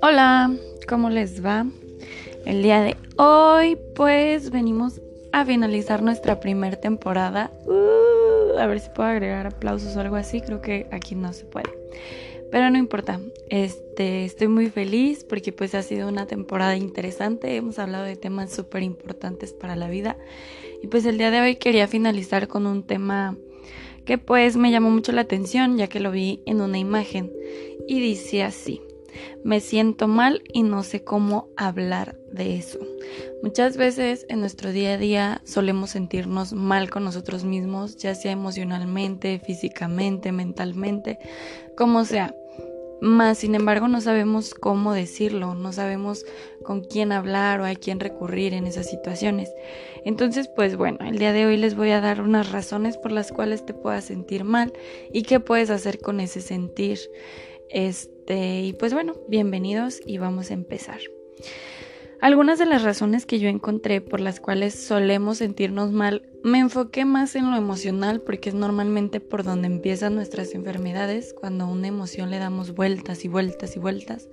Hola, ¿cómo les va? El día de hoy pues venimos a finalizar nuestra primera temporada. Uh, a ver si puedo agregar aplausos o algo así, creo que aquí no se puede. Pero no importa, este, estoy muy feliz porque pues ha sido una temporada interesante, hemos hablado de temas súper importantes para la vida y pues el día de hoy quería finalizar con un tema que pues me llamó mucho la atención ya que lo vi en una imagen y dice así. Me siento mal y no sé cómo hablar de eso. Muchas veces en nuestro día a día solemos sentirnos mal con nosotros mismos, ya sea emocionalmente, físicamente, mentalmente, como sea. Más, sin embargo, no sabemos cómo decirlo, no sabemos con quién hablar o a quién recurrir en esas situaciones. Entonces, pues bueno, el día de hoy les voy a dar unas razones por las cuales te puedas sentir mal y qué puedes hacer con ese sentir. Este, y pues bueno, bienvenidos y vamos a empezar. Algunas de las razones que yo encontré por las cuales solemos sentirnos mal, me enfoqué más en lo emocional porque es normalmente por donde empiezan nuestras enfermedades, cuando una emoción le damos vueltas y vueltas y vueltas,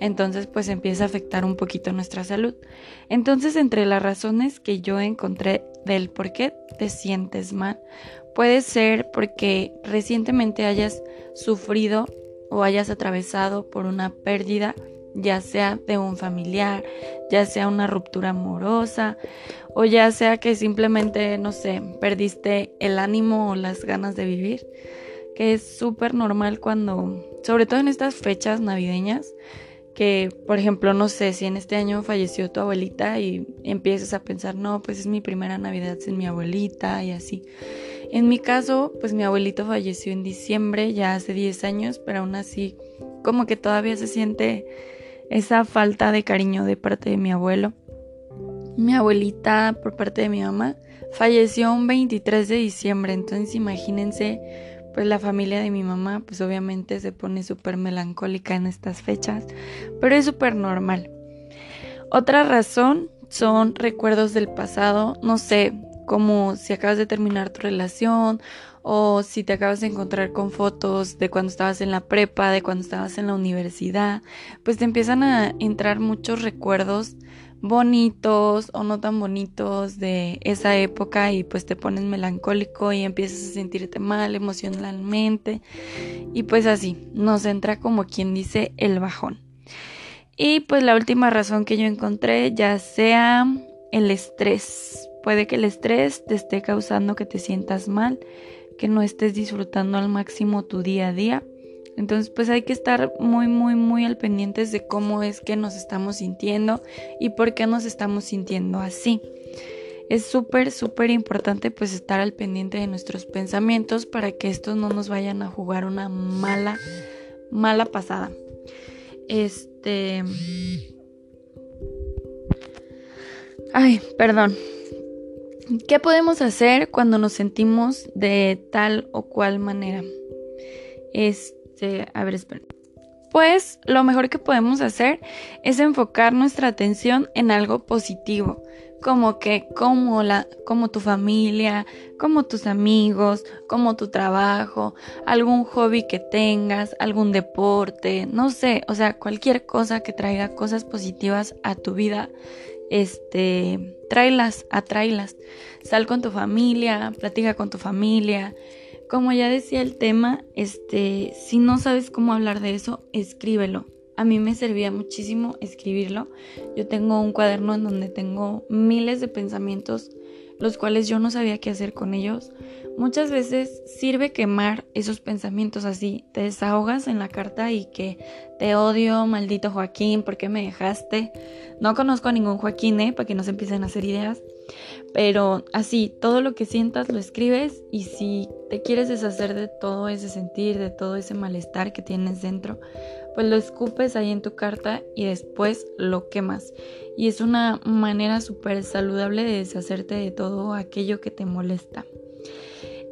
entonces pues empieza a afectar un poquito nuestra salud. Entonces entre las razones que yo encontré del por qué te sientes mal, puede ser porque recientemente hayas sufrido o hayas atravesado por una pérdida ya sea de un familiar, ya sea una ruptura amorosa o ya sea que simplemente, no sé, perdiste el ánimo o las ganas de vivir, que es súper normal cuando, sobre todo en estas fechas navideñas, que por ejemplo, no sé, si en este año falleció tu abuelita y empiezas a pensar, no, pues es mi primera Navidad sin mi abuelita y así. En mi caso, pues mi abuelito falleció en diciembre, ya hace 10 años, pero aún así como que todavía se siente esa falta de cariño de parte de mi abuelo. Mi abuelita, por parte de mi mamá, falleció un 23 de diciembre, entonces imagínense, pues la familia de mi mamá, pues obviamente se pone súper melancólica en estas fechas, pero es súper normal. Otra razón son recuerdos del pasado, no sé, como si acabas de terminar tu relación o si te acabas de encontrar con fotos de cuando estabas en la prepa, de cuando estabas en la universidad, pues te empiezan a entrar muchos recuerdos bonitos o no tan bonitos de esa época y pues te pones melancólico y empiezas a sentirte mal emocionalmente y pues así nos entra como quien dice el bajón. Y pues la última razón que yo encontré ya sea el estrés. Puede que el estrés te esté causando que te sientas mal que no estés disfrutando al máximo tu día a día. Entonces pues hay que estar muy muy muy al pendientes de cómo es que nos estamos sintiendo y por qué nos estamos sintiendo así. Es súper súper importante pues estar al pendiente de nuestros pensamientos para que estos no nos vayan a jugar una mala mala pasada. Este Ay, perdón. ¿Qué podemos hacer cuando nos sentimos de tal o cual manera? Este, a ver, espera. Pues lo mejor que podemos hacer es enfocar nuestra atención en algo positivo, como que como la como tu familia, como tus amigos, como tu trabajo, algún hobby que tengas, algún deporte, no sé, o sea, cualquier cosa que traiga cosas positivas a tu vida este, tráelas, atráelas. Sal con tu familia, platica con tu familia. Como ya decía el tema, este, si no sabes cómo hablar de eso, escríbelo. A mí me servía muchísimo escribirlo. Yo tengo un cuaderno en donde tengo miles de pensamientos, los cuales yo no sabía qué hacer con ellos. Muchas veces sirve quemar esos pensamientos así. Te desahogas en la carta y que te odio, maldito Joaquín, ¿por qué me dejaste? No conozco a ningún Joaquín, ¿eh? Para que no se empiecen a hacer ideas. Pero así, todo lo que sientas lo escribes y si te quieres deshacer de todo ese sentir, de todo ese malestar que tienes dentro, pues lo escupes ahí en tu carta y después lo quemas. Y es una manera súper saludable de deshacerte de todo aquello que te molesta.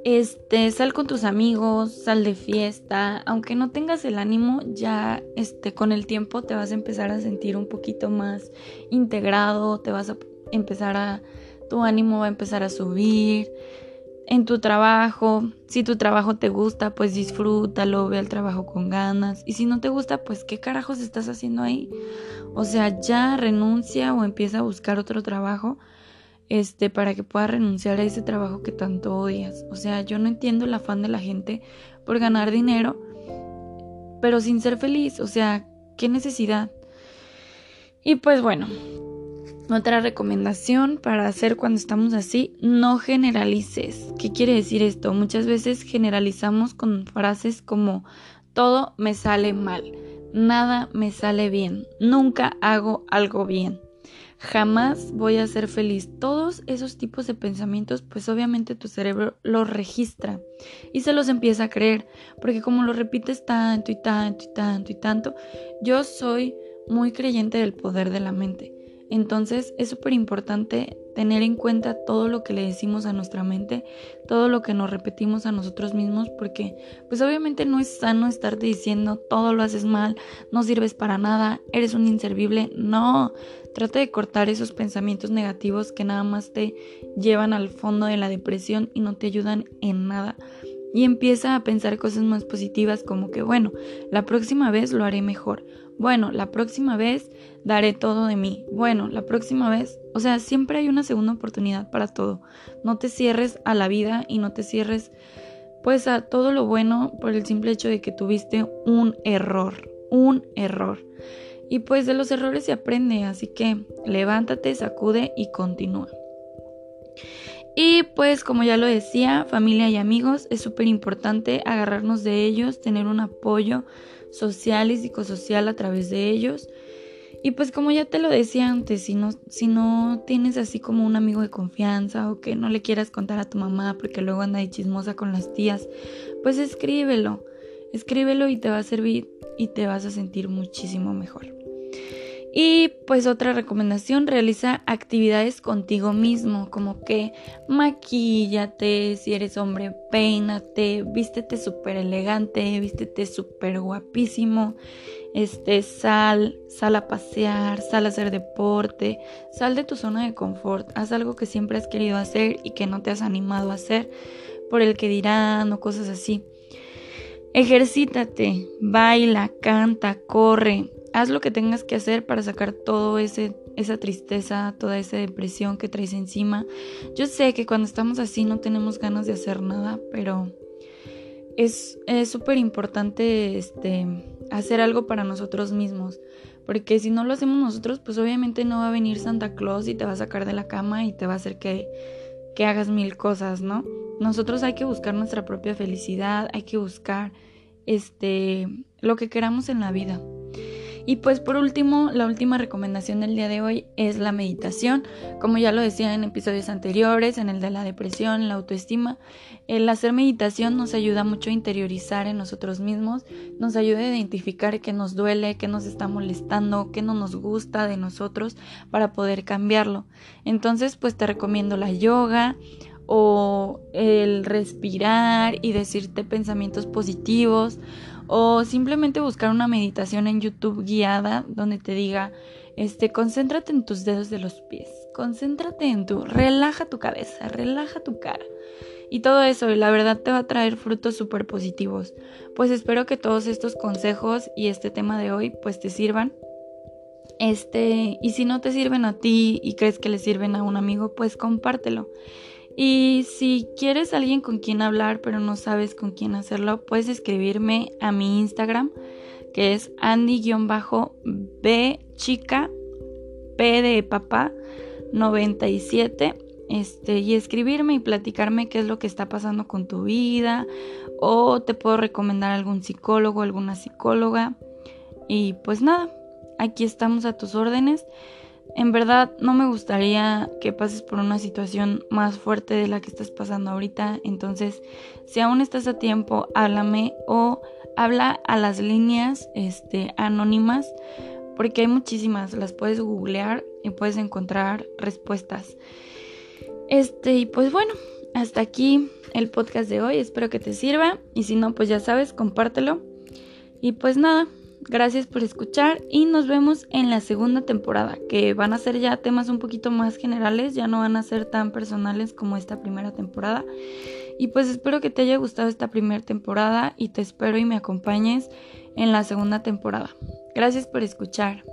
Este, sal con tus amigos, sal de fiesta, aunque no tengas el ánimo, ya este con el tiempo te vas a empezar a sentir un poquito más integrado, te vas a empezar a tu ánimo va a empezar a subir. En tu trabajo. Si tu trabajo te gusta, pues disfrútalo, ve al trabajo con ganas. Y si no te gusta, pues qué carajos estás haciendo ahí. O sea, ya renuncia o empieza a buscar otro trabajo este para que puedas renunciar a ese trabajo que tanto odias. O sea, yo no entiendo el afán de la gente por ganar dinero, pero sin ser feliz. O sea, qué necesidad. Y pues bueno, otra recomendación para hacer cuando estamos así, no generalices. ¿Qué quiere decir esto? Muchas veces generalizamos con frases como todo me sale mal, nada me sale bien, nunca hago algo bien, jamás voy a ser feliz. Todos esos tipos de pensamientos, pues obviamente tu cerebro los registra y se los empieza a creer, porque como lo repites tanto y tanto y tanto y tanto, yo soy muy creyente del poder de la mente. Entonces es súper importante tener en cuenta todo lo que le decimos a nuestra mente, todo lo que nos repetimos a nosotros mismos, porque pues obviamente no es sano estarte diciendo todo lo haces mal, no sirves para nada, eres un inservible. No, trata de cortar esos pensamientos negativos que nada más te llevan al fondo de la depresión y no te ayudan en nada y empieza a pensar cosas más positivas como que, bueno, la próxima vez lo haré mejor. Bueno, la próxima vez daré todo de mí. Bueno, la próxima vez, o sea, siempre hay una segunda oportunidad para todo. No te cierres a la vida y no te cierres pues a todo lo bueno por el simple hecho de que tuviste un error, un error. Y pues de los errores se aprende, así que levántate, sacude y continúa. Y pues como ya lo decía, familia y amigos, es súper importante agarrarnos de ellos, tener un apoyo social y psicosocial a través de ellos. Y pues como ya te lo decía antes, si no, si no tienes así como un amigo de confianza o que no le quieras contar a tu mamá porque luego anda ahí chismosa con las tías, pues escríbelo, escríbelo y te va a servir y te vas a sentir muchísimo mejor. Y pues otra recomendación, realiza actividades contigo mismo, como que maquíllate, si eres hombre, peínate, vístete súper elegante, vístete súper guapísimo, este, sal, sal a pasear, sal a hacer deporte, sal de tu zona de confort, haz algo que siempre has querido hacer y que no te has animado a hacer por el que dirán o cosas así. Ejercítate, baila, canta, corre, haz lo que tengas que hacer para sacar ese esa tristeza, toda esa depresión que traes encima. Yo sé que cuando estamos así no tenemos ganas de hacer nada, pero es súper importante este, hacer algo para nosotros mismos. Porque si no lo hacemos nosotros, pues obviamente no va a venir Santa Claus y te va a sacar de la cama y te va a hacer que, que hagas mil cosas, ¿no? Nosotros hay que buscar nuestra propia felicidad, hay que buscar este, lo que queramos en la vida. Y pues por último, la última recomendación del día de hoy es la meditación. Como ya lo decía en episodios anteriores, en el de la depresión, la autoestima, el hacer meditación nos ayuda mucho a interiorizar en nosotros mismos, nos ayuda a identificar qué nos duele, qué nos está molestando, qué no nos gusta de nosotros para poder cambiarlo. Entonces, pues te recomiendo la yoga o el respirar y decirte pensamientos positivos o simplemente buscar una meditación en YouTube guiada donde te diga, este, concéntrate en tus dedos de los pies, concéntrate en tu, relaja tu cabeza, relaja tu cara. Y todo eso, y la verdad te va a traer frutos súper positivos. Pues espero que todos estos consejos y este tema de hoy pues te sirvan. Este, y si no te sirven a ti y crees que le sirven a un amigo, pues compártelo. Y si quieres alguien con quien hablar pero no sabes con quién hacerlo, puedes escribirme a mi Instagram que es Andy-B chica P de papá 97 este, y escribirme y platicarme qué es lo que está pasando con tu vida o te puedo recomendar algún psicólogo, alguna psicóloga y pues nada, aquí estamos a tus órdenes. En verdad no me gustaría que pases por una situación más fuerte de la que estás pasando ahorita. Entonces, si aún estás a tiempo, háblame o habla a las líneas este, anónimas porque hay muchísimas. Las puedes googlear y puedes encontrar respuestas. Este, y pues bueno, hasta aquí el podcast de hoy. Espero que te sirva. Y si no, pues ya sabes, compártelo. Y pues nada, gracias por escuchar y nos vemos en la segunda temporada, que van a ser ya temas un poquito más generales, ya no van a ser tan personales como esta primera temporada. Y pues espero que te haya gustado esta primera temporada y te espero y me acompañes en la segunda temporada. Gracias por escuchar.